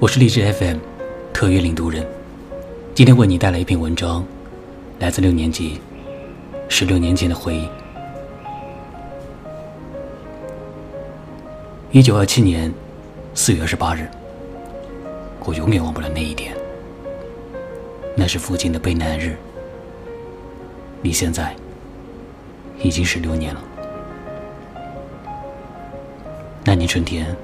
我是荔枝 FM 特约领读人，今天为你带来一篇文章，来自六年级，十六年前的回忆。一九二七年四月二十八日，我永远忘不了那一天。那是父亲的悲难日，你现在已经十六年了。那年春天，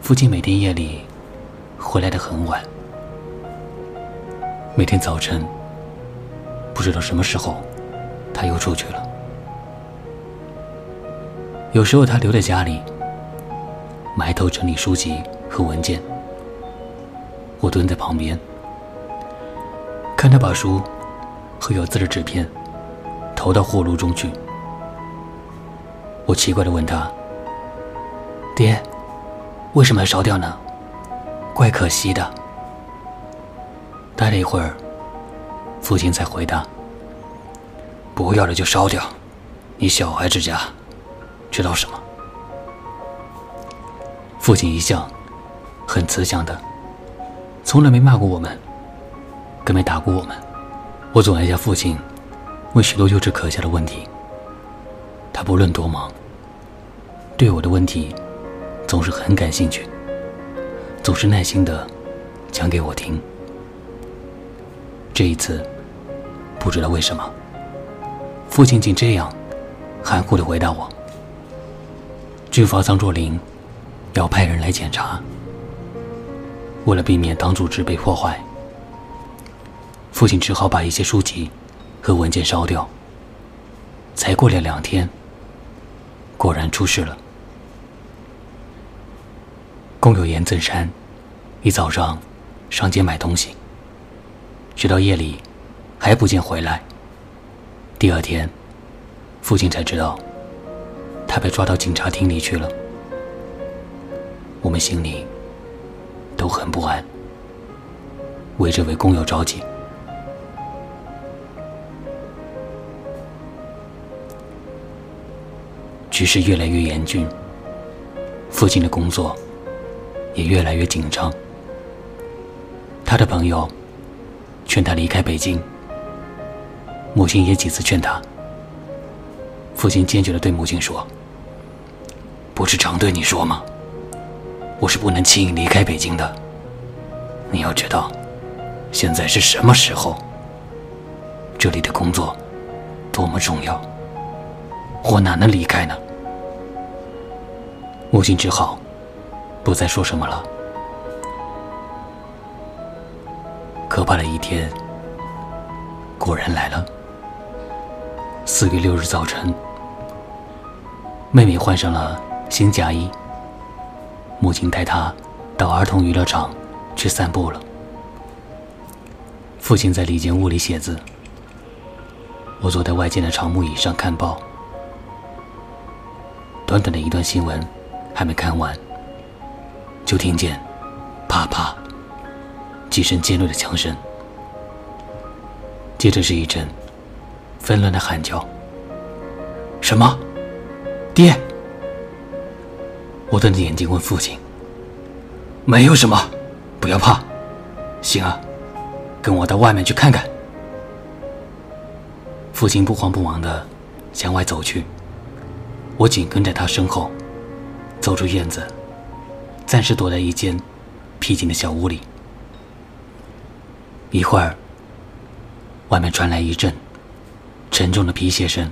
父亲每天夜里回来的很晚，每天早晨不知道什么时候他又出去了。有时候他留在家里，埋头整理书籍和文件，我蹲在旁边，看他把书和有字的纸片投到火炉中去。我奇怪的问他。爹，为什么要烧掉呢？怪可惜的。待了一会儿，父亲才回答：“不要了就烧掉，你小孩之家，知道什么？”父亲一向很慈祥的，从来没骂过我们，更没打过我们。我总爱向父亲问许多幼稚可笑的问题，他不论多忙，对我的问题。总是很感兴趣，总是耐心的讲给我听。这一次，不知道为什么，父亲竟这样含糊的回答我：“军阀张作霖要派人来检查，为了避免党组织被破坏，父亲只好把一些书籍和文件烧掉。才过了两天，果然出事了。”工友严正山一早上上街买东西，直到夜里还不见回来。第二天，父亲才知道他被抓到警察厅里去了。我们心里都很不安，为这位工友着急。局势越来越严峻，父亲的工作。也越来越紧张。他的朋友劝他离开北京，母亲也几次劝他。父亲坚决的对母亲说：“不是常对你说吗？我是不能轻易离开北京的。你要知道，现在是什么时候？这里的工作多么重要，我哪能离开呢？”母亲只好。不再说什么了。可怕的一天果然来了。四月六日早晨，妹妹换上了新嫁衣，母亲带她到儿童娱乐场去散步了。父亲在里间屋里写字，我坐在外间的长木椅上看报。短短的一段新闻还没看完。就听见“啪啪”几声尖锐的枪声，接着是一阵纷乱的喊叫：“什么？爹！”我瞪着眼睛问父亲：“没有什么，不要怕。行啊，跟我到外面去看看。”父亲不慌不忙的向外走去，我紧跟在他身后，走出院子。暂时躲在一间僻静的小屋里。一会儿，外面传来一阵沉重的皮鞋声，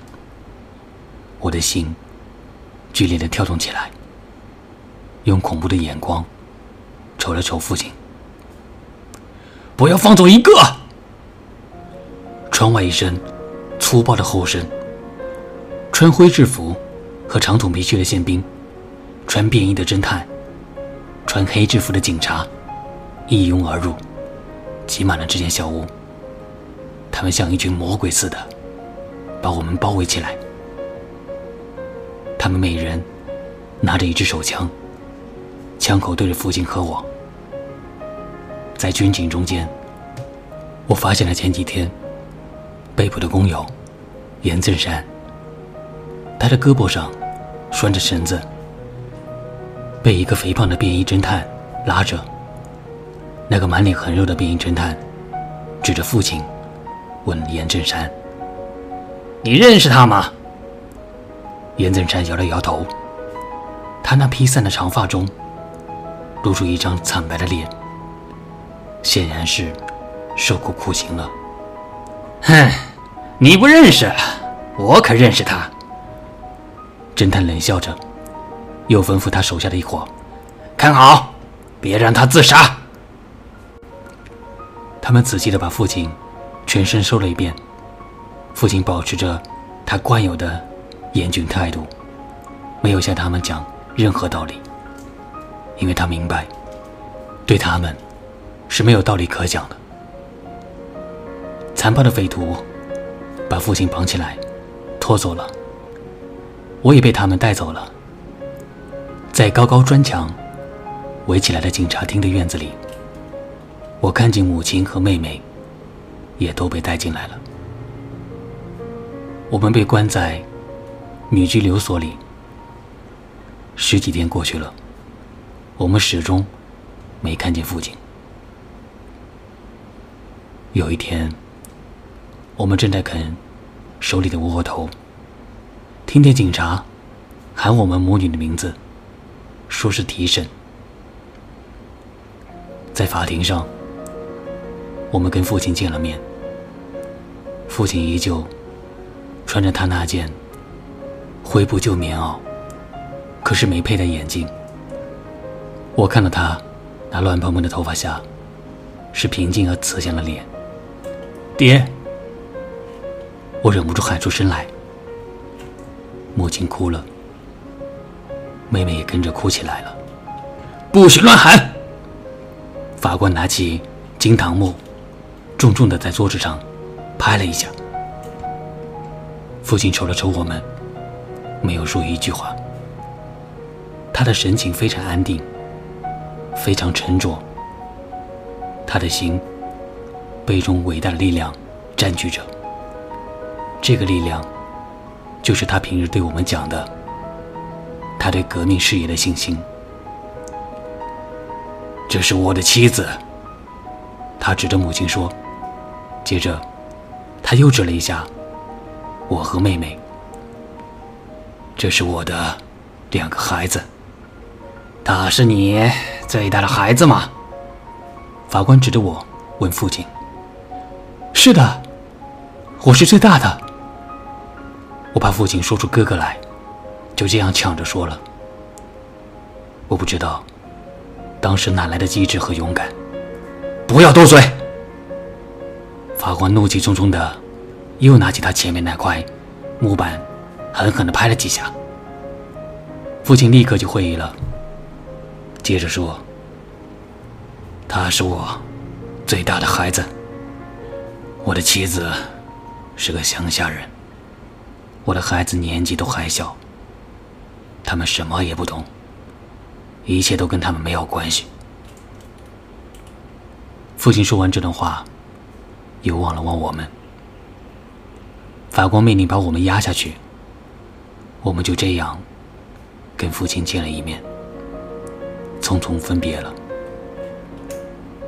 我的心剧烈的跳动起来。用恐怖的眼光瞅了瞅父亲，不要放走一个！窗外一声粗暴的吼声，穿灰制服和长筒皮靴的宪兵，穿便衣的侦探。穿黑制服的警察一拥而入，挤满了这间小屋。他们像一群魔鬼似的，把我们包围起来。他们每人拿着一支手枪，枪口对着父亲和我。在军警中间，我发现了前几天被捕的工友严振山。他的胳膊上拴着绳子。被一个肥胖的便衣侦探拉着，那个满脸横肉的便衣侦探指着父亲问严正山：“你认识他吗？”严正山摇了摇头。他那披散的长发中露出一张惨白的脸，显然是受过酷刑了。哼，你不认识，我可认识他。侦探冷笑着，又吩咐他手下的一伙：“看好，别让他自杀。”他们仔细的把父亲全身搜了一遍，父亲保持着他惯有的严峻态度，没有向他们讲任何道理，因为他明白，对他们是没有道理可讲的。残暴的匪徒把父亲绑起来，拖走了。我也被他们带走了，在高高砖墙围起来的警察厅的院子里。我看见母亲和妹妹，也都被带进来了。我们被关在女拘留所里，十几天过去了，我们始终没看见父亲。有一天，我们正在啃手里的窝窝头，听见警察喊我们母女的名字，说是提审，在法庭上。我们跟父亲见了面，父亲依旧穿着他那件灰布旧棉袄，可是没佩戴眼镜。我看到他那乱蓬蓬的头发下是平静而慈祥的脸。爹，我忍不住喊出声来。母亲哭了，妹妹也跟着哭起来了。不许乱喊！法官拿起金堂木。重重的在桌子上拍了一下。父亲瞅了瞅我们，没有说一句话。他的神情非常安定，非常沉着。他的心被一种伟大的力量占据着。这个力量，就是他平日对我们讲的，他对革命事业的信心。这是我的妻子。他指着母亲说。接着，他又指了一下我和妹妹。这是我的两个孩子。他是你最大的孩子吗？法官指着我问父亲。是的，我是最大的。我怕父亲说出哥哥来，就这样抢着说了。我不知道当时哪来的机智和勇敢。不要多嘴。法官怒气冲冲的，又拿起他前面那块木板，狠狠的拍了几下。父亲立刻就会意了，接着说：“他是我最大的孩子，我的妻子是个乡下人，我的孩子年纪都还小，他们什么也不懂，一切都跟他们没有关系。”父亲说完这段话。又望了望我们，法官命令把我们押下去。我们就这样跟父亲见了一面，匆匆分别了。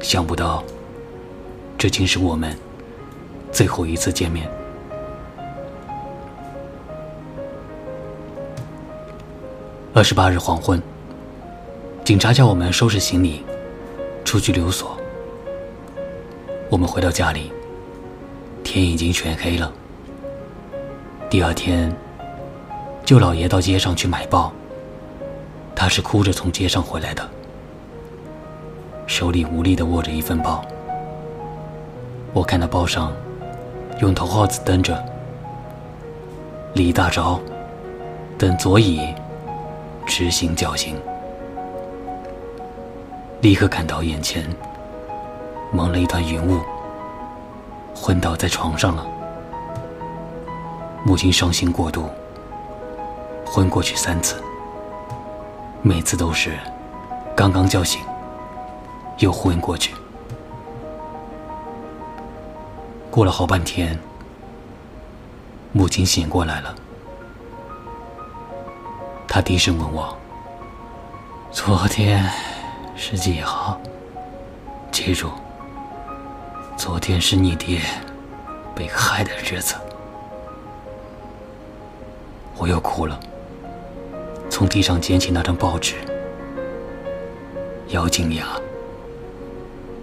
想不到，这竟是我们最后一次见面。二十八日黄昏，警察叫我们收拾行李，出去留所。我们回到家里。天已经全黑了。第二天，舅老爷到街上去买报。他是哭着从街上回来的，手里无力的握着一份报。我看到报上用头号字登着“李大钊等左乙执行绞刑”，立刻感到眼前蒙了一团云雾。昏倒在床上了。母亲伤心过度，昏过去三次，每次都是刚刚叫醒，又昏过去。过了好半天，母亲醒过来了。他低声问我：“昨天是几号？记住，昨天是你爹被害的日子。我又哭了，从地上捡起那张报纸，咬紧牙，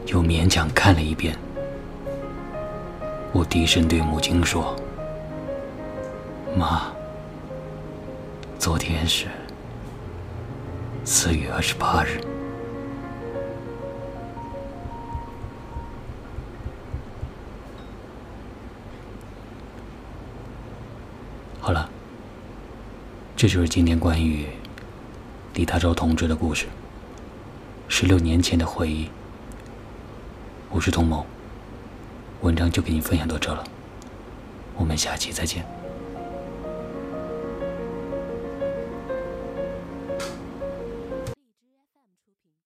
又勉强看了一遍。我低声对母亲说：“妈，昨天是四月二十八日。”好了，这就是今天关于李大钊同志的故事。十六年前的回忆，我是童某。文章就给你分享到这了，我们下期再见。